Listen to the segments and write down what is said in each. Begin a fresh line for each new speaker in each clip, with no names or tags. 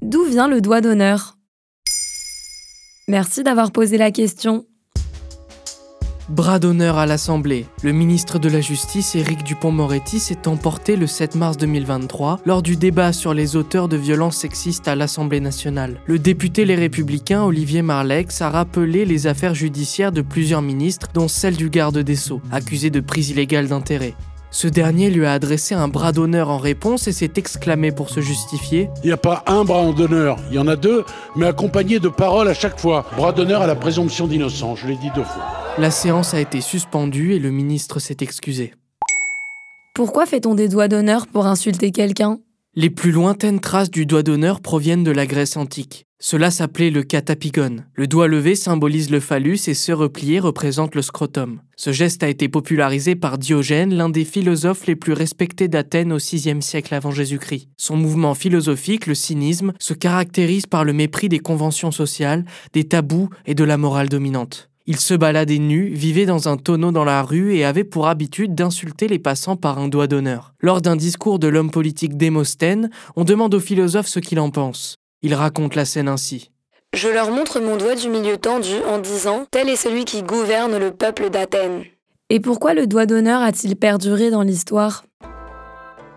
D'où vient le doigt d'honneur? Merci d'avoir posé la question.
Bras d'honneur à l'Assemblée. Le ministre de la Justice, Éric Dupont-Moretti, s'est emporté le 7 mars 2023 lors du débat sur les auteurs de violences sexistes à l'Assemblée nationale. Le député Les Républicains, Olivier Marlex, a rappelé les affaires judiciaires de plusieurs ministres, dont celle du garde des Sceaux, accusé de prise illégale d'intérêt. Ce dernier lui a adressé un bras d'honneur en réponse et s'est exclamé pour se justifier.
Il n'y a pas un bras d'honneur, il y en a deux, mais accompagnés de paroles à chaque fois. Bras d'honneur à la présomption d'innocence, je l'ai dit deux fois.
La séance a été suspendue et le ministre s'est excusé.
Pourquoi fait-on des doigts d'honneur pour insulter quelqu'un?
Les plus lointaines traces du doigt d'honneur proviennent de la Grèce antique. Cela s'appelait le catapigone. Le doigt levé symbolise le phallus et ce replié représente le scrotum. Ce geste a été popularisé par Diogène, l'un des philosophes les plus respectés d'Athènes au VIe siècle avant Jésus-Christ. Son mouvement philosophique, le cynisme, se caractérise par le mépris des conventions sociales, des tabous et de la morale dominante. Il se baladait nu, vivait dans un tonneau dans la rue et avait pour habitude d'insulter les passants par un doigt d'honneur. Lors d'un discours de l'homme politique Démosthène, on demande au philosophe ce qu'il en pense. Il raconte la scène ainsi.
Je leur montre mon doigt du milieu tendu en disant Tel est celui qui gouverne le peuple d'Athènes.
Et pourquoi le doigt d'honneur a-t-il perduré dans l'histoire?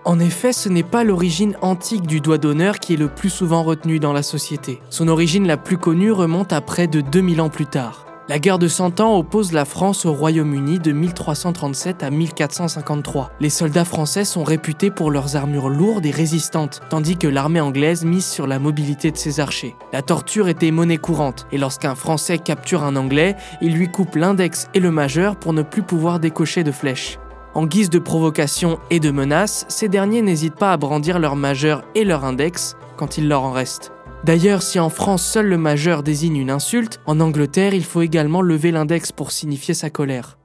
En effet, ce n'est pas l'origine antique du doigt d'honneur qui est le plus souvent retenue dans la société. Son origine la plus connue remonte à près de 2000 ans plus tard. La guerre de Cent Ans oppose la France au Royaume-Uni de 1337 à 1453. Les soldats français sont réputés pour leurs armures lourdes et résistantes, tandis que l'armée anglaise mise sur la mobilité de ses archers. La torture était monnaie courante, et lorsqu'un Français capture un Anglais, il lui coupe l'index et le majeur pour ne plus pouvoir décocher de flèches. En guise de provocation et de menace, ces derniers n'hésitent pas à brandir leur majeur et leur index quand il leur en reste. D'ailleurs, si en France seul le majeur désigne une insulte, en Angleterre, il faut également lever l'index pour signifier sa colère.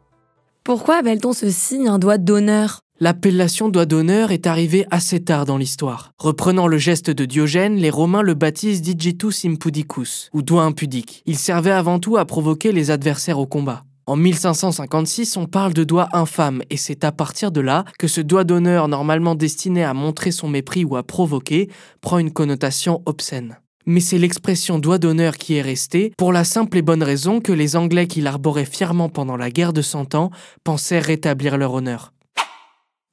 Pourquoi appelle-t-on ce signe un doigt d'honneur?
L'appellation doigt d'honneur est arrivée assez tard dans l'histoire. Reprenant le geste de Diogène, les Romains le baptisent digitus impudicus, ou doigt impudique. Il servait avant tout à provoquer les adversaires au combat. En 1556, on parle de doigt infâme, et c'est à partir de là que ce doigt d'honneur normalement destiné à montrer son mépris ou à provoquer prend une connotation obscène mais c'est l'expression doigt d'honneur qui est restée, pour la simple et bonne raison que les Anglais qui l'arboraient fièrement pendant la guerre de Cent Ans pensaient rétablir leur honneur.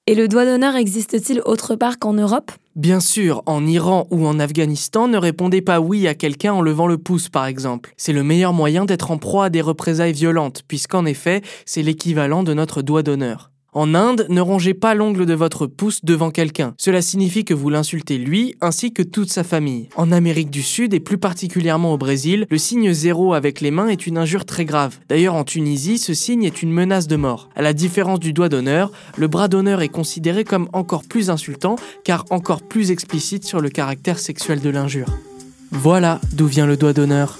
Et le doigt d'honneur existe-t-il autre part qu'en Europe?
Bien sûr, en Iran ou en Afghanistan, ne répondez pas oui à quelqu'un en levant le pouce par exemple. C'est le meilleur moyen d'être en proie à des représailles violentes, puisqu'en effet, c'est l'équivalent de notre doigt d'honneur. En Inde, ne rongez pas l'ongle de votre pouce devant quelqu'un. Cela signifie que vous l'insultez lui ainsi que toute sa famille. En Amérique du Sud et plus particulièrement au Brésil, le signe zéro avec les mains est une injure très grave. D'ailleurs en Tunisie, ce signe est une menace de mort. À la différence du doigt d'honneur, le bras d'honneur est considéré comme encore plus insultant car encore plus explicite sur le caractère sexuel de l'injure. Voilà d'où vient le doigt d'honneur.